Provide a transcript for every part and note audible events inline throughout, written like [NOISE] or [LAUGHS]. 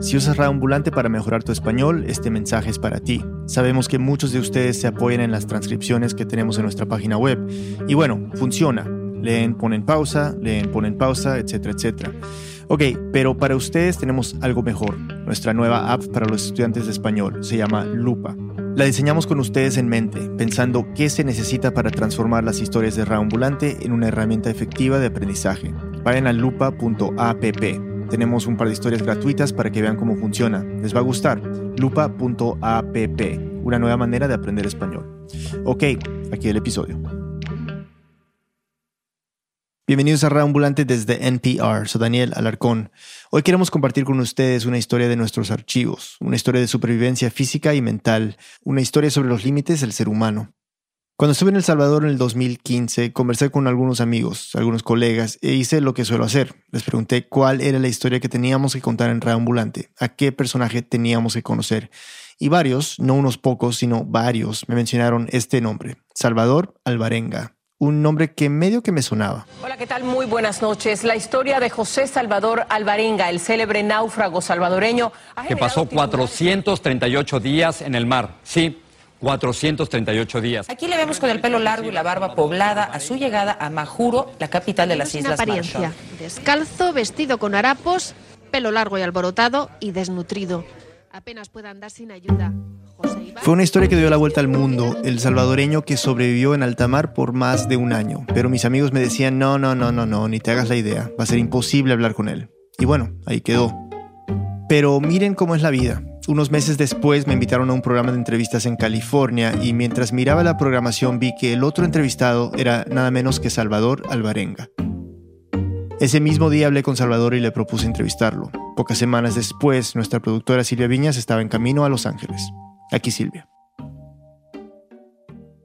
Si usas Raambulante para mejorar tu español, este mensaje es para ti. Sabemos que muchos de ustedes se apoyan en las transcripciones que tenemos en nuestra página web. Y bueno, funciona. Leen, ponen pausa, leen, ponen pausa, etcétera, etcétera. Ok, pero para ustedes tenemos algo mejor. Nuestra nueva app para los estudiantes de español se llama Lupa. La diseñamos con ustedes en mente, pensando qué se necesita para transformar las historias de Raambulante en una herramienta efectiva de aprendizaje. Vayan a lupa.app. Tenemos un par de historias gratuitas para que vean cómo funciona. Les va a gustar. lupa.app, una nueva manera de aprender español. Ok, aquí el episodio. Bienvenidos a Raambulante desde NPR. Soy Daniel Alarcón. Hoy queremos compartir con ustedes una historia de nuestros archivos, una historia de supervivencia física y mental, una historia sobre los límites del ser humano. Cuando estuve en El Salvador en el 2015, conversé con algunos amigos, algunos colegas, e hice lo que suelo hacer. Les pregunté cuál era la historia que teníamos que contar en Raambulante, a qué personaje teníamos que conocer. Y varios, no unos pocos, sino varios, me mencionaron este nombre, Salvador Alvarenga un nombre que medio que me sonaba. Hola, ¿qué tal? Muy buenas noches. La historia de José Salvador Alvarenga, el célebre náufrago salvadoreño. Que pasó 438 días en el mar. Sí. 438 días. Aquí le vemos con el pelo largo y la barba poblada a su llegada a Majuro, la capital de las Islas apariencia. Descalzo, vestido con harapos, pelo largo y alborotado y desnutrido. Apenas puede andar sin ayuda. Fue una historia que dio la vuelta al mundo, el salvadoreño que sobrevivió en alta mar por más de un año. Pero mis amigos me decían, no, no, no, no, no, ni te hagas la idea, va a ser imposible hablar con él. Y bueno, ahí quedó. Pero miren cómo es la vida. Unos meses después me invitaron a un programa de entrevistas en California y mientras miraba la programación vi que el otro entrevistado era nada menos que Salvador Alvarenga. Ese mismo día hablé con Salvador y le propuse entrevistarlo. Pocas semanas después, nuestra productora Silvia Viñas estaba en camino a Los Ángeles. Aquí Silvia.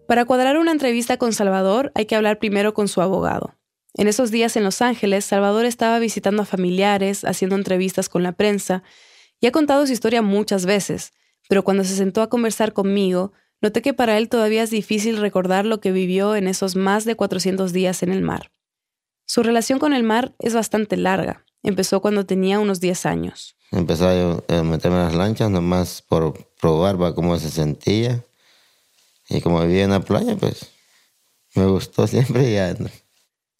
Para cuadrar una entrevista con Salvador hay que hablar primero con su abogado. En esos días en Los Ángeles, Salvador estaba visitando a familiares, haciendo entrevistas con la prensa, y ha contado su historia muchas veces, pero cuando se sentó a conversar conmigo, noté que para él todavía es difícil recordar lo que vivió en esos más de 400 días en el mar. Su relación con el mar es bastante larga. Empezó cuando tenía unos 10 años. Empezó a meterme en las lanchas nomás por probar cómo se sentía. Y como vivía en la playa, pues me gustó [LAUGHS] siempre ya.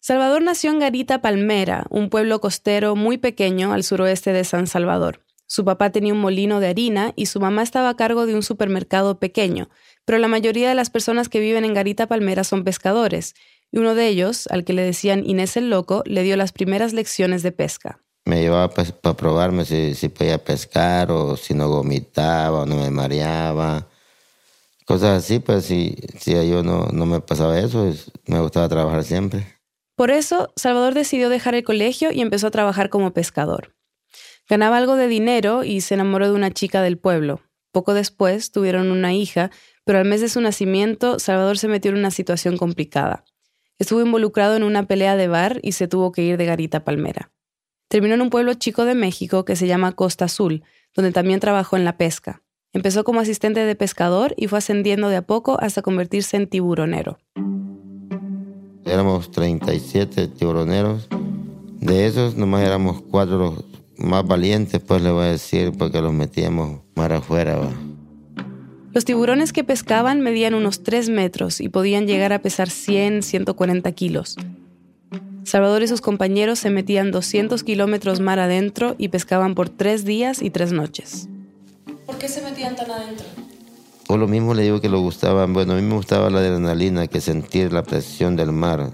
Salvador nació en Garita Palmera, un pueblo costero muy pequeño al suroeste de San Salvador. Su papá tenía un molino de harina y su mamá estaba a cargo de un supermercado pequeño, pero la mayoría de las personas que viven en Garita Palmera son pescadores, y uno de ellos, al que le decían Inés el Loco, le dio las primeras lecciones de pesca me llevaba pues, para probarme si, si podía pescar o si no vomitaba o no me mareaba. Cosas así, pues si, si yo no, no me pasaba eso, me gustaba trabajar siempre. Por eso, Salvador decidió dejar el colegio y empezó a trabajar como pescador. Ganaba algo de dinero y se enamoró de una chica del pueblo. Poco después tuvieron una hija, pero al mes de su nacimiento, Salvador se metió en una situación complicada. Estuvo involucrado en una pelea de bar y se tuvo que ir de Garita Palmera. Terminó en un pueblo chico de México que se llama Costa Azul, donde también trabajó en la pesca. Empezó como asistente de pescador y fue ascendiendo de a poco hasta convertirse en tiburonero. Éramos 37 tiburoneros. De esos nomás éramos cuatro más valientes, pues le voy a decir, porque los metíamos mar afuera. Los tiburones que pescaban medían unos 3 metros y podían llegar a pesar 100, 140 kilos. Salvador y sus compañeros se metían 200 kilómetros mar adentro y pescaban por tres días y tres noches. ¿Por qué se metían tan adentro? Por lo mismo le digo que lo gustaba, bueno, a mí me gustaba la adrenalina, que sentir la presión del mar,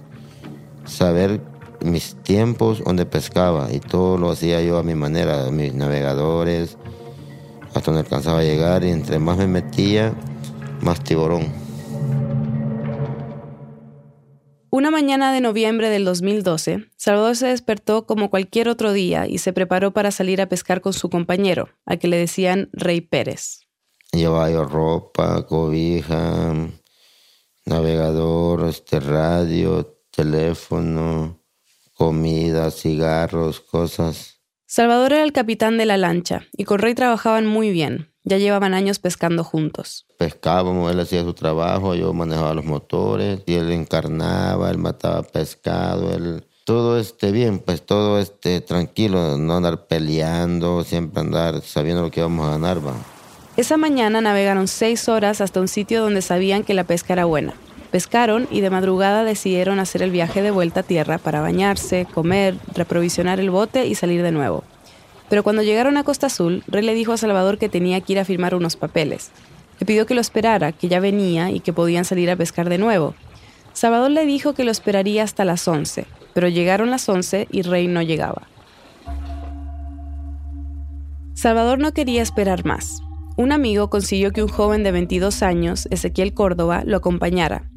saber mis tiempos donde pescaba y todo lo hacía yo a mi manera, mis navegadores, hasta donde alcanzaba a llegar y entre más me metía, más tiburón. Una mañana de noviembre del 2012, Salvador se despertó como cualquier otro día y se preparó para salir a pescar con su compañero, al que le decían Rey Pérez. Llevaba yo ropa, cobija, navegador, este radio, teléfono, comida, cigarros, cosas. Salvador era el capitán de la lancha y con Rey trabajaban muy bien. Ya llevaban años pescando juntos. Pescábamos, él hacía su trabajo, yo manejaba los motores, y él encarnaba, él mataba pescado, él todo esté bien, pues todo esté tranquilo, no andar peleando, siempre andar sabiendo lo que vamos a ganar, va. Esa mañana navegaron seis horas hasta un sitio donde sabían que la pesca era buena. Pescaron y de madrugada decidieron hacer el viaje de vuelta a tierra para bañarse, comer, reprovisionar el bote y salir de nuevo. Pero cuando llegaron a Costa Azul, Rey le dijo a Salvador que tenía que ir a firmar unos papeles. Le pidió que lo esperara, que ya venía y que podían salir a pescar de nuevo. Salvador le dijo que lo esperaría hasta las 11, pero llegaron las 11 y Rey no llegaba. Salvador no quería esperar más. Un amigo consiguió que un joven de 22 años, Ezequiel Córdoba, lo acompañara.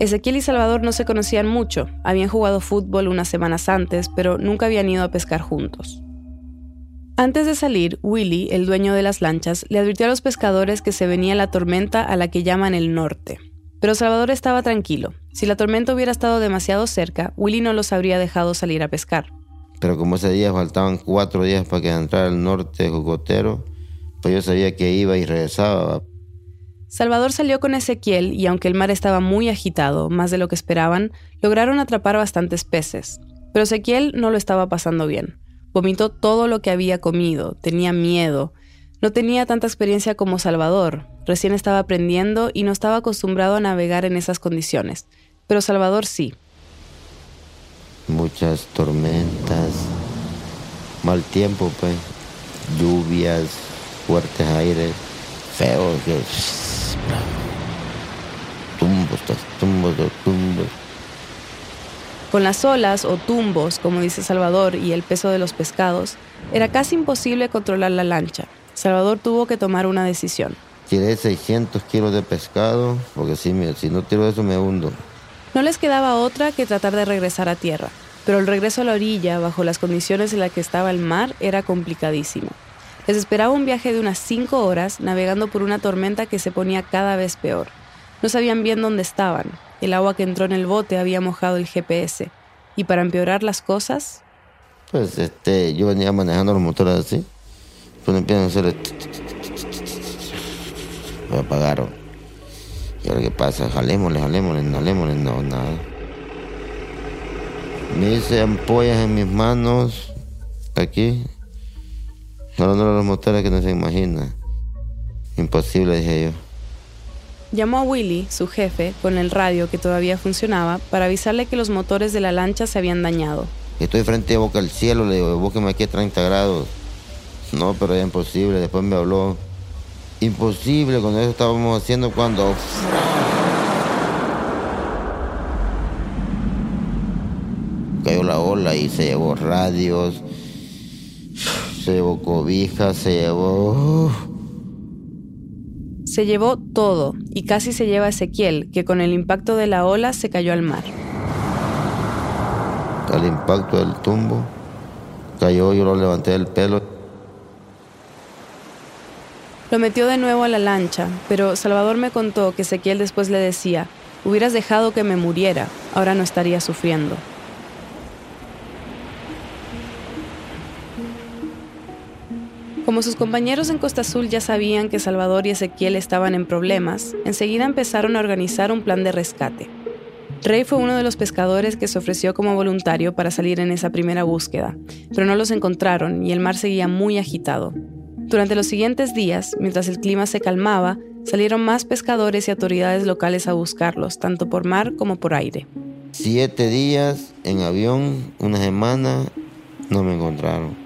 Ezequiel y Salvador no se conocían mucho, habían jugado fútbol unas semanas antes, pero nunca habían ido a pescar juntos. Antes de salir, Willy, el dueño de las lanchas, le advirtió a los pescadores que se venía la tormenta a la que llaman el norte. Pero Salvador estaba tranquilo. Si la tormenta hubiera estado demasiado cerca, Willy no los habría dejado salir a pescar. Pero como ese día faltaban cuatro días para que entrara el norte jugotero, pues yo sabía que iba y regresaba. Salvador salió con Ezequiel y aunque el mar estaba muy agitado, más de lo que esperaban, lograron atrapar bastantes peces. Pero Ezequiel no lo estaba pasando bien. Vomitó todo lo que había comido, tenía miedo, no tenía tanta experiencia como Salvador, recién estaba aprendiendo y no estaba acostumbrado a navegar en esas condiciones, pero Salvador sí. Muchas tormentas, mal tiempo, pues, lluvias, fuertes aires, feo, que... Tumbos, tumbos, tumbos. Con las olas o tumbos, como dice Salvador, y el peso de los pescados, era casi imposible controlar la lancha. Salvador tuvo que tomar una decisión. Tiré 600 kilos de pescado, porque si, si no tiro eso me hundo. No les quedaba otra que tratar de regresar a tierra, pero el regreso a la orilla, bajo las condiciones en las que estaba el mar, era complicadísimo. Les esperaba un viaje de unas 5 horas navegando por una tormenta que se ponía cada vez peor. No sabían bien dónde estaban. El agua que entró en el bote había mojado el GPS. Y para empeorar las cosas... Pues este, yo venía manejando los motores así cuando empiezan a hacer me apagaron. ¿Y ahora qué pasa? Jalémosle, jalémosle, jalémosle, no, nada. Me hice ampollas en mis manos, aquí, jalando los motores que no se imagina. Imposible, dije yo. Llamó a Willy, su jefe, con el radio que todavía funcionaba, para avisarle que los motores de la lancha se habían dañado. Estoy frente a boca al cielo, le digo, búsqueme aquí a 30 grados. No, pero era imposible. Después me habló. Imposible, con eso estábamos haciendo cuando... Cayó la ola y se llevó radios, se llevó cobijas, se llevó... Se llevó todo y casi se lleva a Ezequiel, que con el impacto de la ola se cayó al mar. Al impacto del tumbo, cayó, yo lo levanté del pelo. Lo metió de nuevo a la lancha, pero Salvador me contó que Ezequiel después le decía, hubieras dejado que me muriera, ahora no estaría sufriendo. Como sus compañeros en Costa Azul ya sabían que Salvador y Ezequiel estaban en problemas, enseguida empezaron a organizar un plan de rescate. Rey fue uno de los pescadores que se ofreció como voluntario para salir en esa primera búsqueda, pero no los encontraron y el mar seguía muy agitado. Durante los siguientes días, mientras el clima se calmaba, salieron más pescadores y autoridades locales a buscarlos, tanto por mar como por aire. Siete días en avión, una semana, no me encontraron.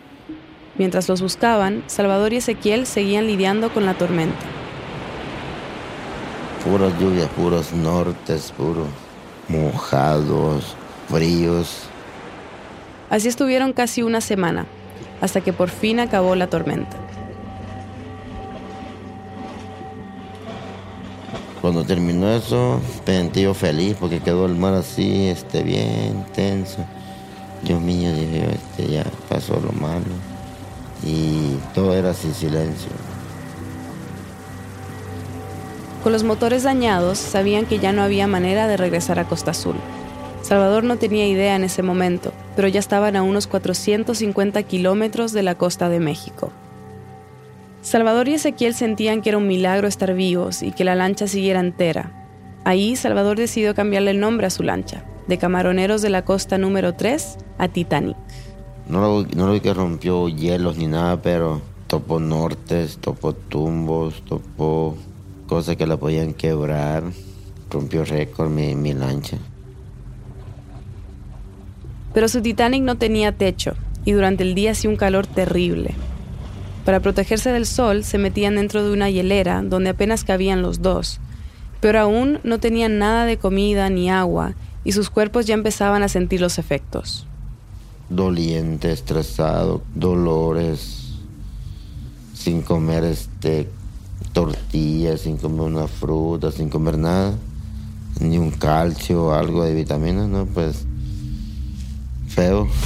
Mientras los buscaban, Salvador y Ezequiel seguían lidiando con la tormenta. Puras lluvias, puros nortes, puros mojados, fríos. Así estuvieron casi una semana, hasta que por fin acabó la tormenta. Cuando terminó eso, me sentí yo feliz porque quedó el mar así, este, bien tenso. Dios mío, dije yo, este, ya pasó lo malo. Y todo era sin silencio. Con los motores dañados, sabían que ya no había manera de regresar a Costa Azul. Salvador no tenía idea en ese momento, pero ya estaban a unos 450 kilómetros de la costa de México. Salvador y Ezequiel sentían que era un milagro estar vivos y que la lancha siguiera entera. Ahí Salvador decidió cambiarle el nombre a su lancha. de camaroneros de la costa número 3 a Titanic. No lo, no lo que rompió hielos ni nada, pero topó nortes, topó tumbos, topó cosas que la podían quebrar. Rompió récord mi lancha. Pero su Titanic no tenía techo y durante el día hacía un calor terrible. Para protegerse del sol se metían dentro de una hielera donde apenas cabían los dos. Pero aún no tenían nada de comida ni agua y sus cuerpos ya empezaban a sentir los efectos. Doliente, estresado, dolores, sin comer este tortillas, sin comer una fruta, sin comer nada, ni un calcio o algo de vitaminas, ¿no? Pues feo. [LAUGHS]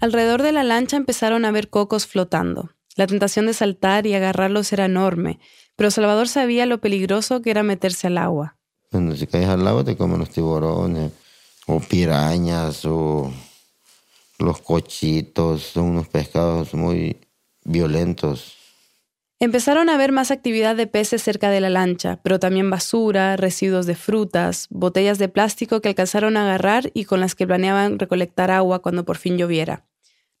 Alrededor de la lancha empezaron a ver cocos flotando. La tentación de saltar y agarrarlos era enorme, pero Salvador sabía lo peligroso que era meterse al agua. Cuando si caes al agua te comen los tiburones, o pirañas, o los cochitos, son unos pescados muy violentos. Empezaron a ver más actividad de peces cerca de la lancha, pero también basura, residuos de frutas, botellas de plástico que alcanzaron a agarrar y con las que planeaban recolectar agua cuando por fin lloviera.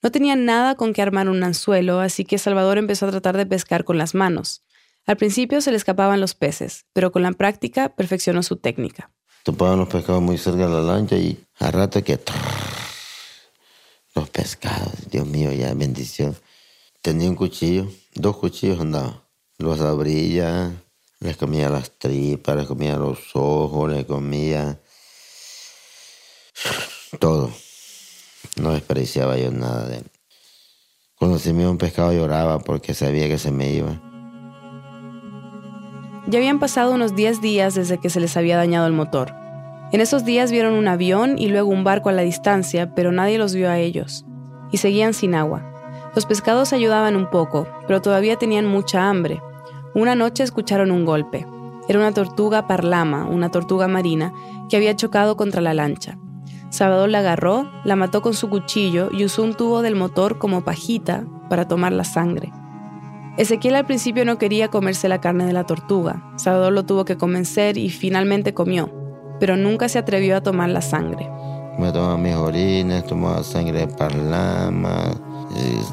No tenían nada con que armar un anzuelo, así que Salvador empezó a tratar de pescar con las manos. Al principio se le escapaban los peces, pero con la práctica perfeccionó su técnica. Topaban los pescados muy cerca de la lancha y a rato que... Los pescados, Dios mío, ya bendición. Tenía un cuchillo, dos cuchillos andaba. Los abría, les comía las tripas, les comía los ojos, les comía todo. No desperdiciaba yo nada de él. Cuando se me iba un pescado lloraba porque sabía que se me iba. Ya habían pasado unos 10 días desde que se les había dañado el motor. En esos días vieron un avión y luego un barco a la distancia, pero nadie los vio a ellos. Y seguían sin agua. Los pescados ayudaban un poco, pero todavía tenían mucha hambre. Una noche escucharon un golpe. Era una tortuga parlama, una tortuga marina, que había chocado contra la lancha. Salvador la agarró, la mató con su cuchillo y usó un tubo del motor como pajita para tomar la sangre. Ezequiel al principio no quería comerse la carne de la tortuga. Salvador lo tuvo que convencer y finalmente comió, pero nunca se atrevió a tomar la sangre. Me tomaba mis orines, tomaba sangre de parlama,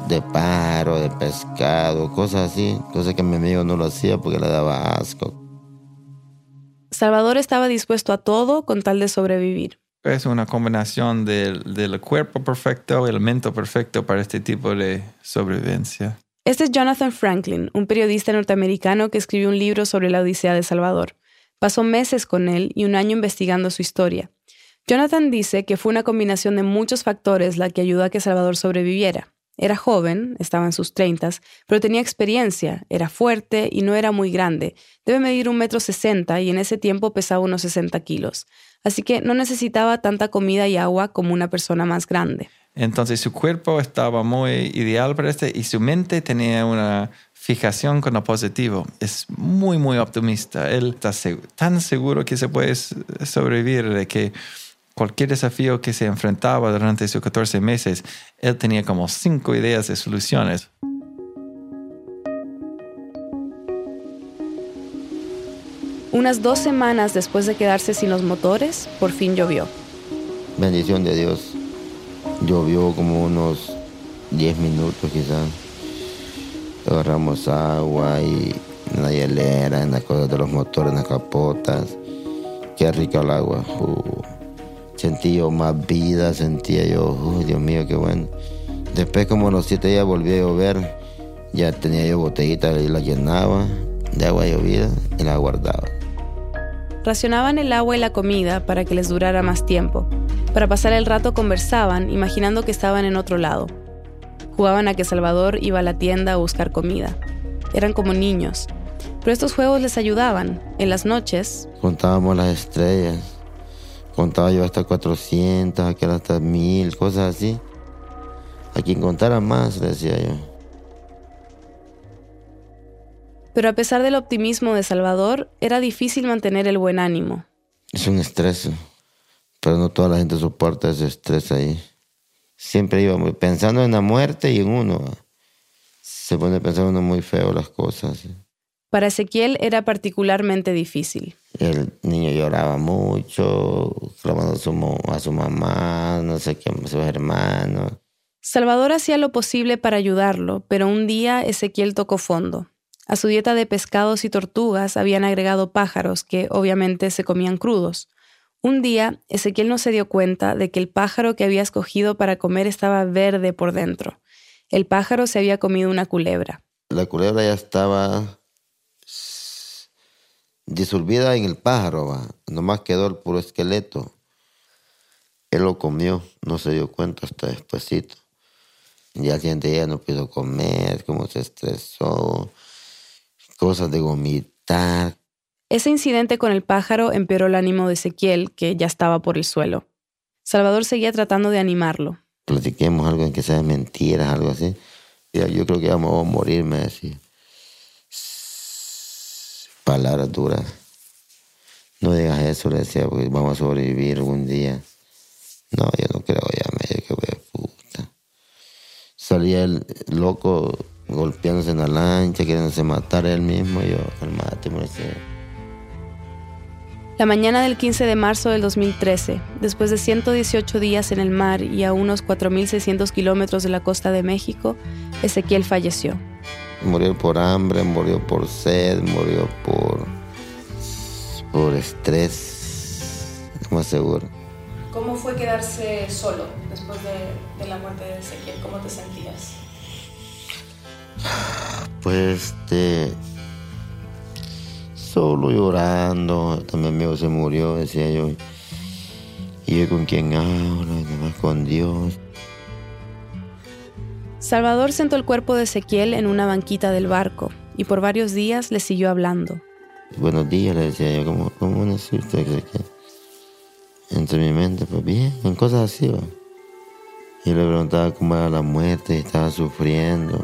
de paro, de pescado, cosas así, cosas que mi amigo no lo hacía porque le daba asco. Salvador estaba dispuesto a todo con tal de sobrevivir. Es una combinación del, del cuerpo perfecto y el mente perfecto para este tipo de sobrevivencia. Este es Jonathan Franklin, un periodista norteamericano que escribió un libro sobre la Odisea de Salvador. Pasó meses con él y un año investigando su historia. Jonathan dice que fue una combinación de muchos factores la que ayudó a que Salvador sobreviviera. Era joven, estaba en sus treintas, pero tenía experiencia, era fuerte y no era muy grande. Debe medir un metro sesenta y en ese tiempo pesaba unos 60 kilos. Así que no necesitaba tanta comida y agua como una persona más grande. Entonces su cuerpo estaba muy ideal para este y su mente tenía una fijación con lo positivo. Es muy, muy optimista. Él está tan seguro que se puede sobrevivir de que cualquier desafío que se enfrentaba durante sus 14 meses, él tenía como cinco ideas de soluciones. Unas dos semanas después de quedarse sin los motores, por fin llovió. Bendición de Dios. Llovió como unos 10 minutos quizás. Agarramos agua y en la hielera, en las cosas de los motores, en las capotas. Qué rico el agua. Uh sentí yo más vida, sentía yo, Dios mío, qué bueno. Después como los siete días volví a llover, ya tenía yo botellitas y la llenaba de agua llovida y la guardaba. Racionaban el agua y la comida para que les durara más tiempo. Para pasar el rato conversaban, imaginando que estaban en otro lado. Jugaban a que Salvador iba a la tienda a buscar comida. Eran como niños. Pero estos juegos les ayudaban. En las noches... Contábamos las estrellas Contaba yo hasta 400, aquel hasta 1000, cosas así. A quien contara más, decía yo. Pero a pesar del optimismo de Salvador, era difícil mantener el buen ánimo. Es un estrés, pero no toda la gente soporta ese estrés ahí. Siempre iba pensando en la muerte y en uno. Se pone a pensar uno muy feo las cosas. Para Ezequiel era particularmente difícil. El niño lloraba mucho, clamando a su, a su mamá, no sé qué, a sus hermanos. Salvador hacía lo posible para ayudarlo, pero un día Ezequiel tocó fondo. A su dieta de pescados y tortugas habían agregado pájaros que obviamente se comían crudos. Un día, Ezequiel no se dio cuenta de que el pájaro que había escogido para comer estaba verde por dentro. El pájaro se había comido una culebra. La culebra ya estaba disolvida en el pájaro, nomás quedó el puro esqueleto. Él lo comió, no se dio cuenta hasta despuesito. Y al siguiente día no pudo comer, como se estresó, cosas de vomitar. Ese incidente con el pájaro empeoró el ánimo de Ezequiel, que ya estaba por el suelo. Salvador seguía tratando de animarlo. Platiquemos algo en que sea mentiras, algo así. Yo creo que vamos a morirme así. Palabras duras. No digas eso, le decía, porque vamos a sobrevivir algún día. No, yo no creo, ya me que voy puta. Salía el loco golpeándose en la lancha, queriéndose matar él mismo. Yo, calmate. La mañana del 15 de marzo del 2013, después de 118 días en el mar y a unos 4.600 kilómetros de la costa de México, Ezequiel falleció. Murió por hambre, murió por sed, murió por, por estrés, más seguro. ¿Cómo fue quedarse solo después de, de la muerte de Ezequiel? ¿Cómo te sentías? Pues este solo llorando. También mi amigo se murió, decía yo. ¿Y yo con quién hablo? Y más con Dios. Salvador sentó el cuerpo de Ezequiel en una banquita del barco y por varios días le siguió hablando. Buenos días, le decía yo, ¿cómo, cómo necesito Ezequiel? Entre mi mente, pues bien, en cosas así, va. Y le preguntaba cómo era la muerte, estaba sufriendo.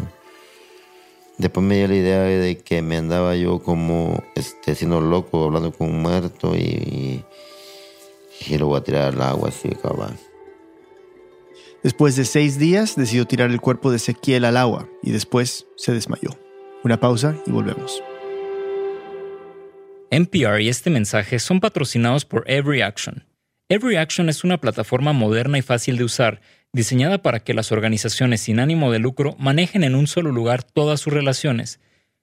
Después me dio la idea de que me andaba yo como este, siendo loco, hablando con un muerto y, y, lo voy a tirar al agua así, cabal. Después de seis días decidió tirar el cuerpo de Ezequiel al agua y después se desmayó. Una pausa y volvemos. NPR y este mensaje son patrocinados por Every Action. Every Action es una plataforma moderna y fácil de usar diseñada para que las organizaciones sin ánimo de lucro manejen en un solo lugar todas sus relaciones.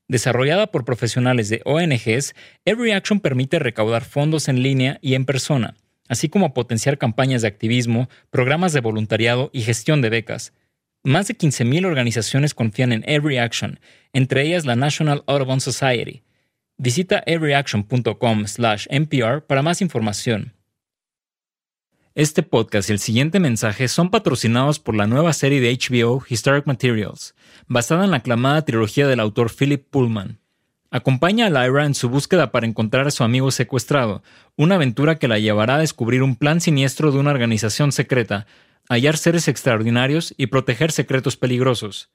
Desarrollada por profesionales de ONGs, Every Action permite recaudar fondos en línea y en persona, así como potenciar campañas de activismo, programas de voluntariado y gestión de becas. Más de 15.000 organizaciones confían en Every Action, entre ellas la National Audubon Society. Visita everyaction.com/npr para más información. Este podcast y el siguiente mensaje son patrocinados por la nueva serie de HBO Historic Materials, basada en la aclamada trilogía del autor Philip Pullman. Acompaña a Lyra en su búsqueda para encontrar a su amigo secuestrado, una aventura que la llevará a descubrir un plan siniestro de una organización secreta, hallar seres extraordinarios y proteger secretos peligrosos.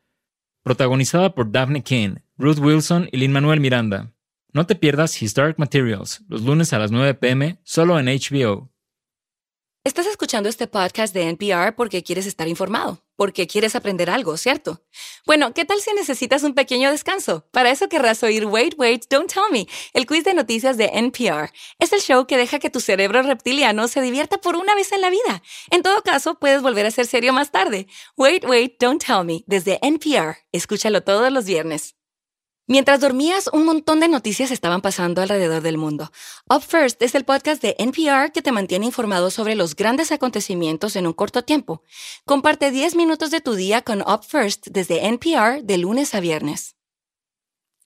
Protagonizada por Daphne King, Ruth Wilson y Lin-Manuel Miranda. No te pierdas Historic Materials, los lunes a las 9 pm, solo en HBO. Estás escuchando este podcast de NPR porque quieres estar informado, porque quieres aprender algo, ¿cierto? Bueno, ¿qué tal si necesitas un pequeño descanso? Para eso querrás oír Wait, Wait, Don't Tell Me, el quiz de noticias de NPR. Es el show que deja que tu cerebro reptiliano se divierta por una vez en la vida. En todo caso, puedes volver a ser serio más tarde. Wait, Wait, Don't Tell Me, desde NPR. Escúchalo todos los viernes. Mientras dormías, un montón de noticias estaban pasando alrededor del mundo. Up First es el podcast de NPR que te mantiene informado sobre los grandes acontecimientos en un corto tiempo. Comparte 10 minutos de tu día con Up First desde NPR de lunes a viernes.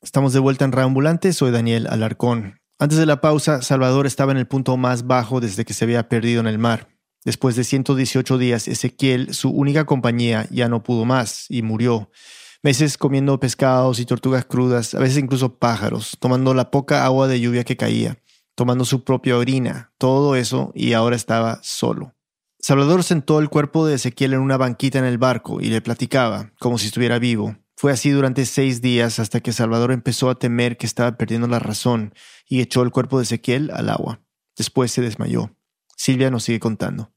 Estamos de vuelta en Reambulante, soy Daniel Alarcón. Antes de la pausa, Salvador estaba en el punto más bajo desde que se había perdido en el mar. Después de 118 días, Ezequiel, su única compañía, ya no pudo más y murió meses comiendo pescados y tortugas crudas, a veces incluso pájaros, tomando la poca agua de lluvia que caía, tomando su propia orina, todo eso, y ahora estaba solo. Salvador sentó el cuerpo de Ezequiel en una banquita en el barco y le platicaba, como si estuviera vivo. Fue así durante seis días hasta que Salvador empezó a temer que estaba perdiendo la razón y echó el cuerpo de Ezequiel al agua. Después se desmayó. Silvia nos sigue contando.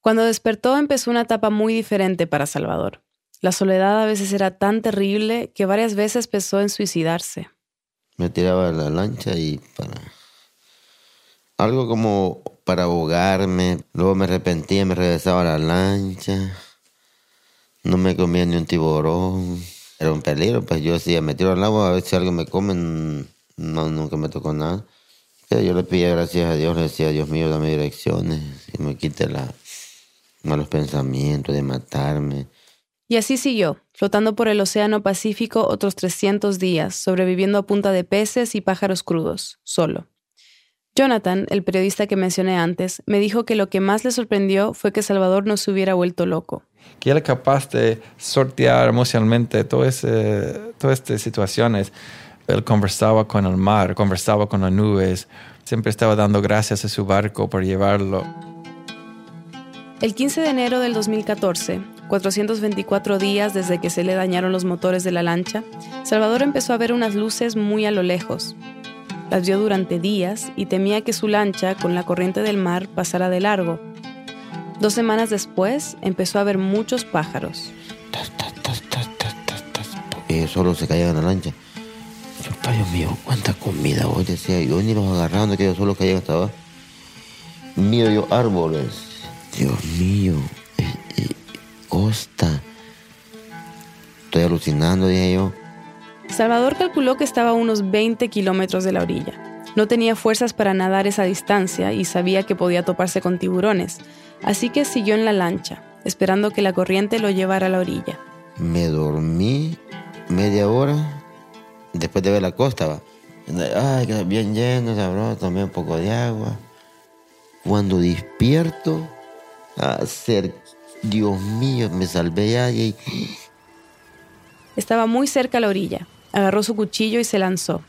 Cuando despertó empezó una etapa muy diferente para Salvador. La soledad a veces era tan terrible que varias veces pensó en suicidarse. Me tiraba a la lancha y para... Algo como para ahogarme. Luego me arrepentía, me regresaba a la lancha. No me comía ni un tiburón. Era un peligro, pues yo decía, me tiro al agua a ver si algo me come. No, nunca me tocó nada. Yo le pedía gracias a Dios, le decía, Dios mío, dame direcciones y me quite la, malos pensamientos de matarme. Y así siguió, flotando por el Océano Pacífico otros 300 días, sobreviviendo a punta de peces y pájaros crudos, solo. Jonathan, el periodista que mencioné antes, me dijo que lo que más le sorprendió fue que Salvador no se hubiera vuelto loco. Que él es capaz de sortear emocionalmente todas, todas estas situaciones. Él conversaba con el mar, conversaba con las nubes, siempre estaba dando gracias a su barco por llevarlo. El 15 de enero del 2014, 424 días desde que se le dañaron los motores de la lancha, Salvador empezó a ver unas luces muy a lo lejos. Las vio durante días y temía que su lancha, con la corriente del mar, pasara de largo. Dos semanas después, empezó a ver muchos pájaros. Ellos solo se caían en la lancha. Dios mío, cuánta comida hoy decía yo, ni los agarraban, que ellos solo caían hasta abajo. Mío yo árboles Dios mío, Costa. Estoy alucinando, dije yo. Salvador calculó que estaba a unos 20 kilómetros de la orilla. No tenía fuerzas para nadar esa distancia y sabía que podía toparse con tiburones, así que siguió en la lancha, esperando que la corriente lo llevara a la orilla. Me dormí media hora después de ver la costa. ¿va? Ay, bien lleno, sabroso, tomé un poco de agua. Cuando despierto, hacer. Dios mío, me salvé ahí. Estaba muy cerca a la orilla. Agarró su cuchillo y se lanzó.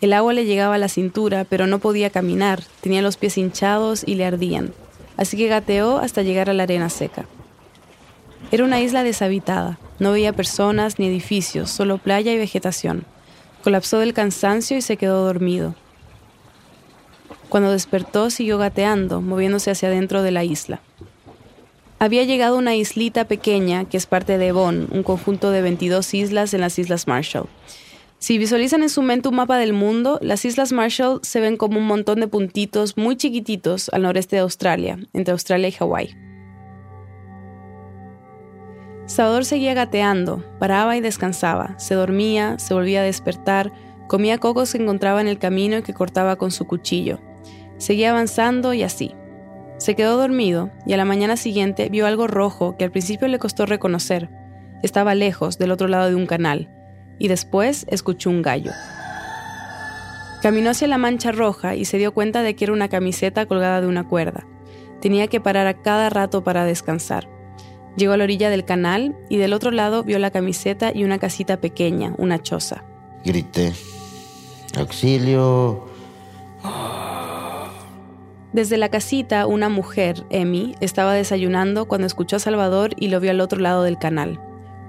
El agua le llegaba a la cintura, pero no podía caminar. Tenía los pies hinchados y le ardían. Así que gateó hasta llegar a la arena seca. Era una isla deshabitada. No veía personas ni edificios, solo playa y vegetación. Colapsó del cansancio y se quedó dormido. Cuando despertó siguió gateando, moviéndose hacia adentro de la isla. Había llegado a una islita pequeña que es parte de Bon, un conjunto de 22 islas en las Islas Marshall. Si visualizan en su mente un mapa del mundo, las Islas Marshall se ven como un montón de puntitos muy chiquititos al noreste de Australia, entre Australia y Hawái. Salvador seguía gateando, paraba y descansaba, se dormía, se volvía a despertar, comía cocos que encontraba en el camino y que cortaba con su cuchillo. Seguía avanzando y así. Se quedó dormido y a la mañana siguiente vio algo rojo que al principio le costó reconocer. Estaba lejos, del otro lado de un canal, y después escuchó un gallo. Caminó hacia la mancha roja y se dio cuenta de que era una camiseta colgada de una cuerda. Tenía que parar a cada rato para descansar. Llegó a la orilla del canal y del otro lado vio la camiseta y una casita pequeña, una choza. Grité, auxilio. Desde la casita, una mujer, Emmy, estaba desayunando cuando escuchó a Salvador y lo vio al otro lado del canal.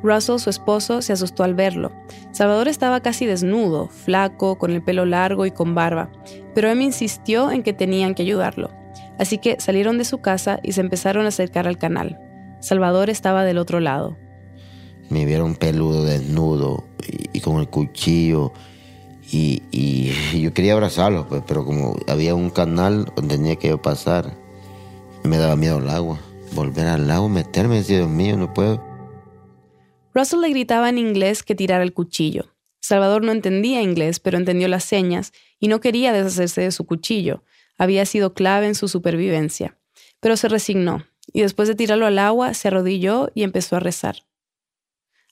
Russell, su esposo, se asustó al verlo. Salvador estaba casi desnudo, flaco, con el pelo largo y con barba, pero Emmy insistió en que tenían que ayudarlo. Así que salieron de su casa y se empezaron a acercar al canal. Salvador estaba del otro lado. Me vieron peludo, desnudo y, con el cuchillo y, [LAUGHS] yo quería abrazarlo, pues, pero como había un canal donde tenía que yo pasar, me daba miedo el agua. Volver al lago, meterme, decía, Dios mío, no puedo. Russell le gritaba en inglés que tirara el cuchillo. Salvador no entendía inglés, pero entendió las señas y no quería deshacerse de su cuchillo. Había sido clave en su supervivencia. Pero se resignó, y después de tirarlo al agua, se arrodilló y empezó a rezar.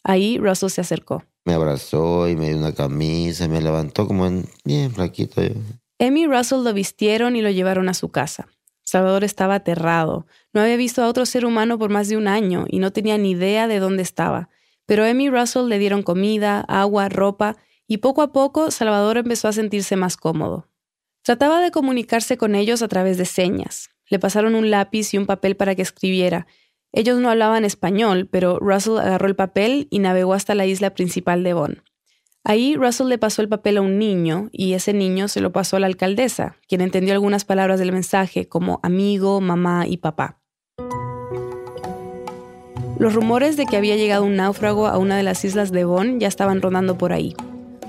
Ahí Russell se acercó me abrazó y me dio una camisa, me levantó como en, bien flaquito. Emmy y Russell lo vistieron y lo llevaron a su casa. Salvador estaba aterrado. No había visto a otro ser humano por más de un año y no tenía ni idea de dónde estaba. Pero Emmy y Russell le dieron comida, agua, ropa y poco a poco Salvador empezó a sentirse más cómodo. Trataba de comunicarse con ellos a través de señas. Le pasaron un lápiz y un papel para que escribiera, ellos no hablaban español, pero Russell agarró el papel y navegó hasta la isla principal de Bonn. Ahí Russell le pasó el papel a un niño y ese niño se lo pasó a la alcaldesa, quien entendió algunas palabras del mensaje como amigo, mamá y papá. Los rumores de que había llegado un náufrago a una de las islas de Bonn ya estaban rondando por ahí.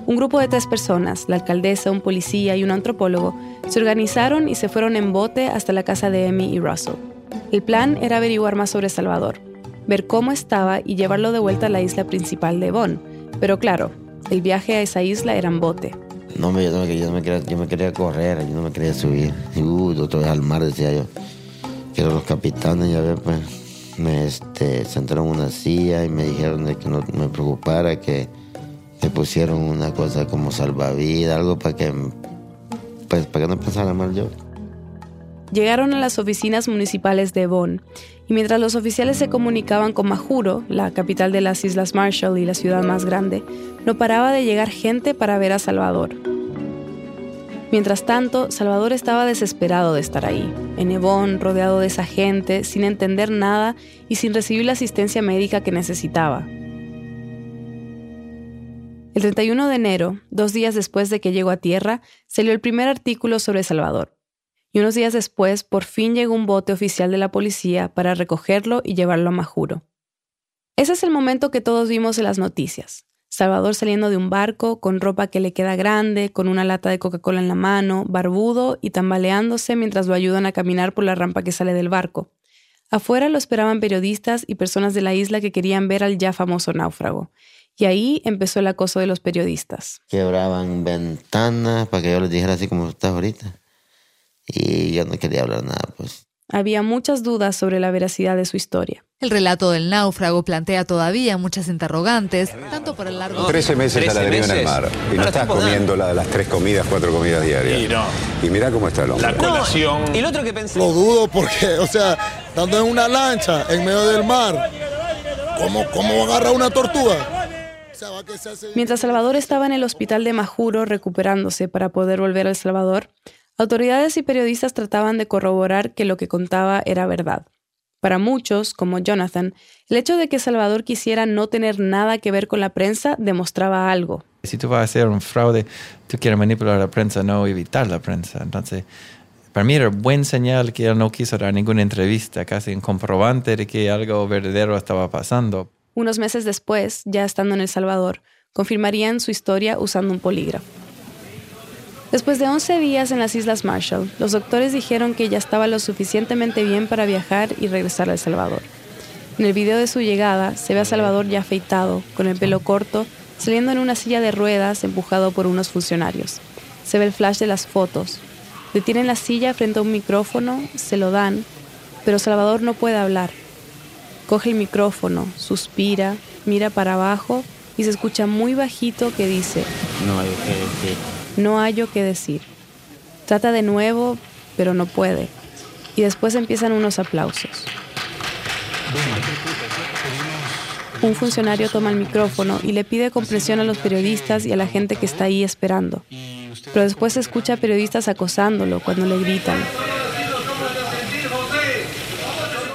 Un grupo de tres personas, la alcaldesa, un policía y un antropólogo, se organizaron y se fueron en bote hasta la casa de Emmy y Russell. El plan era averiguar más sobre Salvador, ver cómo estaba y llevarlo de vuelta a la isla principal de Bonn. Pero claro, el viaje a esa isla era en bote. No, yo, no, yo, me quería, yo me quería correr, yo no me quería subir. Uh, otra vez al mar, decía yo. Quiero los capitanes, ya ves, pues, me este, sentaron en una silla y me dijeron de que no me preocupara, que me pusieron una cosa como salvavidas, algo para que, pues, para que no pasara mal yo. Llegaron a las oficinas municipales de Bonn y mientras los oficiales se comunicaban con Majuro, la capital de las Islas Marshall y la ciudad más grande, no paraba de llegar gente para ver a Salvador. Mientras tanto, Salvador estaba desesperado de estar ahí, en Ebon, rodeado de esa gente, sin entender nada y sin recibir la asistencia médica que necesitaba. El 31 de enero, dos días después de que llegó a tierra, salió el primer artículo sobre Salvador y unos días después por fin llegó un bote oficial de la policía para recogerlo y llevarlo a Majuro. Ese es el momento que todos vimos en las noticias. Salvador saliendo de un barco, con ropa que le queda grande, con una lata de Coca-Cola en la mano, barbudo y tambaleándose mientras lo ayudan a caminar por la rampa que sale del barco. Afuera lo esperaban periodistas y personas de la isla que querían ver al ya famoso náufrago. Y ahí empezó el acoso de los periodistas. Quebraban ventanas para que yo les dijera así como estás ahorita y yo no quería hablar nada, pues. Había muchas dudas sobre la veracidad de su historia. El relato del náufrago plantea todavía muchas interrogantes, tanto por el largo... Trece meses a la deriva en el mar. Y no estás comiendo la las tres comidas, cuatro comidas diarias. Y, no. y mira cómo está el hombre. La colación... y el otro que pensé... Lo dudo porque, o sea, estando en una lancha en medio del mar, ¿cómo, cómo agarra una tortuga? Mientras Salvador estaba en el hospital de Majuro recuperándose para poder volver a El Salvador, Autoridades y periodistas trataban de corroborar que lo que contaba era verdad. Para muchos, como Jonathan, el hecho de que Salvador quisiera no tener nada que ver con la prensa demostraba algo. Si tú vas a hacer un fraude, tú quieres manipular la prensa, no evitar la prensa. Entonces, para mí era buen señal que él no quiso dar ninguna entrevista, casi un comprobante de que algo verdadero estaba pasando. Unos meses después, ya estando en El Salvador, confirmarían su historia usando un polígrafo. Después de 11 días en las Islas Marshall, los doctores dijeron que ya estaba lo suficientemente bien para viajar y regresar a El Salvador. En el video de su llegada se ve a Salvador ya afeitado, con el pelo corto, saliendo en una silla de ruedas empujado por unos funcionarios. Se ve el flash de las fotos. Detienen la silla frente a un micrófono, se lo dan, pero Salvador no puede hablar. Coge el micrófono, suspira, mira para abajo y se escucha muy bajito que dice, No que decir. No hallo qué decir. Trata de nuevo, pero no puede. Y después empiezan unos aplausos. Un funcionario toma el micrófono y le pide comprensión a los periodistas y a la gente que está ahí esperando. Pero después se escucha a periodistas acosándolo cuando le gritan.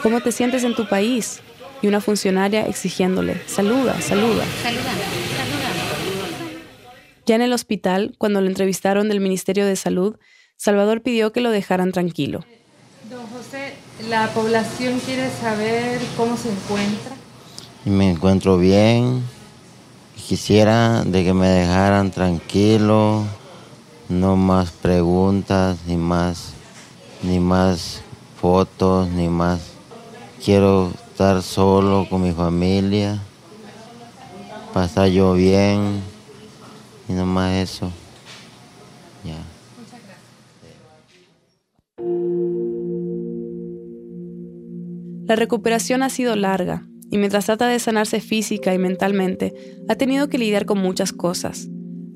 ¿Cómo te sientes en tu país? Y una funcionaria exigiéndole, saluda, saluda. Saluda. Ya en el hospital, cuando lo entrevistaron del Ministerio de Salud, Salvador pidió que lo dejaran tranquilo. Don José, la población quiere saber cómo se encuentra. Me encuentro bien. Quisiera de que me dejaran tranquilo, no más preguntas, ni más, ni más fotos, ni más. Quiero estar solo con mi familia, pasar yo bien, y nomás eso. Ya. La recuperación ha sido larga y mientras trata de sanarse física y mentalmente, ha tenido que lidiar con muchas cosas.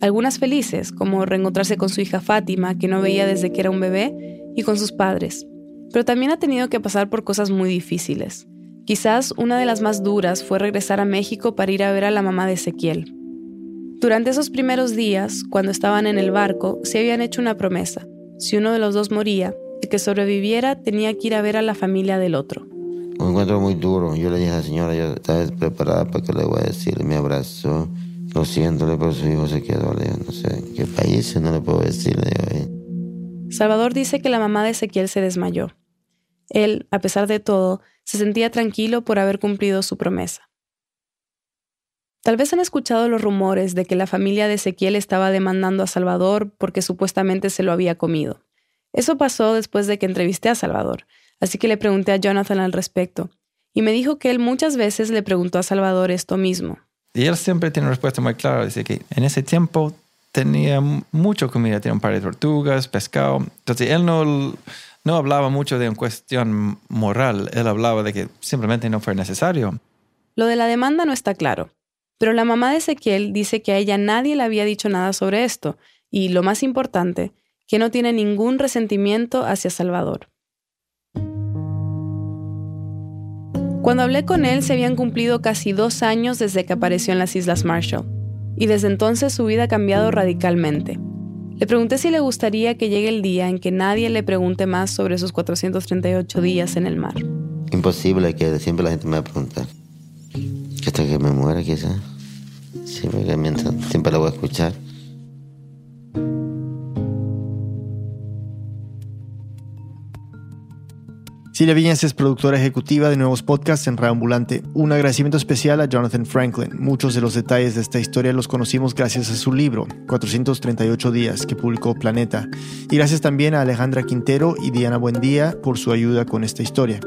Algunas felices, como reencontrarse con su hija Fátima, que no veía desde que era un bebé, y con sus padres. Pero también ha tenido que pasar por cosas muy difíciles. Quizás una de las más duras fue regresar a México para ir a ver a la mamá de Ezequiel. Durante esos primeros días, cuando estaban en el barco, se habían hecho una promesa. Si uno de los dos moría, el que sobreviviera tenía que ir a ver a la familia del otro. Un encuentro muy duro. Yo le dije a la señora, yo estaba preparada para que le voy a decir. Me abrazó. Lo siento, pero su hijo se quedó. Le no sé en qué país, no le puedo decir. Salvador dice que la mamá de Ezequiel se desmayó. Él, a pesar de todo, se sentía tranquilo por haber cumplido su promesa. Tal vez han escuchado los rumores de que la familia de Ezequiel estaba demandando a Salvador porque supuestamente se lo había comido. Eso pasó después de que entrevisté a Salvador, así que le pregunté a Jonathan al respecto, y me dijo que él muchas veces le preguntó a Salvador esto mismo. Y él siempre tiene una respuesta muy clara, dice que en ese tiempo tenía mucha comida, tenía un par de tortugas, pescado, entonces él no, no hablaba mucho de una cuestión moral, él hablaba de que simplemente no fue necesario. Lo de la demanda no está claro, pero la mamá de Ezequiel dice que a ella nadie le había dicho nada sobre esto, y lo más importante, que no tiene ningún resentimiento hacia Salvador. Cuando hablé con él se habían cumplido casi dos años desde que apareció en las Islas Marshall, y desde entonces su vida ha cambiado radicalmente. Le pregunté si le gustaría que llegue el día en que nadie le pregunte más sobre sus 438 días en el mar. Imposible que siempre la gente me va a preguntar. Que hasta que me muera quizás. Siempre, siempre la voy a escuchar. Silvia Viñas es productora ejecutiva de nuevos podcasts en Reambulante. Un agradecimiento especial a Jonathan Franklin. Muchos de los detalles de esta historia los conocimos gracias a su libro, 438 días, que publicó Planeta. Y gracias también a Alejandra Quintero y Diana Buendía por su ayuda con esta historia.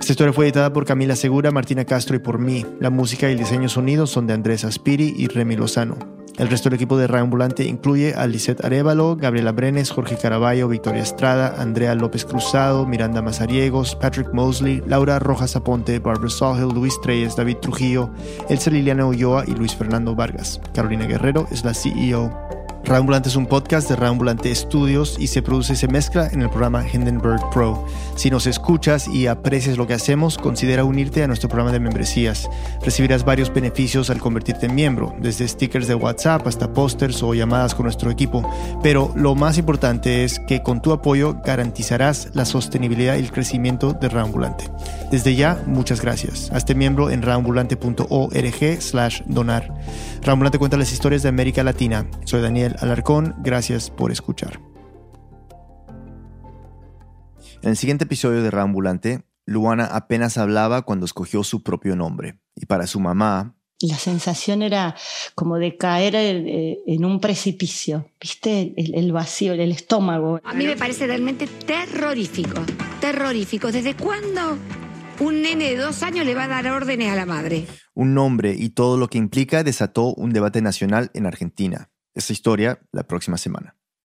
Esta historia fue editada por Camila Segura, Martina Castro y por mí. La música y el diseño sonido son de Andrés Aspiri y Remy Lozano. El resto del equipo de Reambulante incluye a Lisette Arevalo, Gabriela Brenes, Jorge Caraballo, Victoria Estrada, Andrea López Cruzado, Miranda Mazariegos, Patrick Mosley, Laura Rojas Aponte, Barbara Sawhill, Luis Treyes, David Trujillo, Elsa Liliana Ulloa y Luis Fernando Vargas. Carolina Guerrero es la CEO. Reambulante es un podcast de Reambulante Studios y se produce y se mezcla en el programa Hindenburg Pro. Si nos escuchas y aprecias lo que hacemos, considera unirte a nuestro programa de membresías. Recibirás varios beneficios al convertirte en miembro, desde stickers de WhatsApp hasta pósters o llamadas con nuestro equipo. Pero lo más importante es que con tu apoyo garantizarás la sostenibilidad y el crecimiento de Reambulante. Desde ya, muchas gracias. Hazte miembro en reambulante.org slash donar. Reambulante cuenta las historias de América Latina. Soy Daniel Alarcón, gracias por escuchar. En el siguiente episodio de Reambulante, Luana apenas hablaba cuando escogió su propio nombre. Y para su mamá... La sensación era como de caer eh, en un precipicio, ¿viste? El, vacío, el estómago. A mí me parece realmente terrorífico, terrorífico. ¿Desde cuándo un nene de dos años le va a dar órdenes a la madre? Un nombre y todo lo que implica desató un debate nacional en Argentina. Esta historia la próxima semana.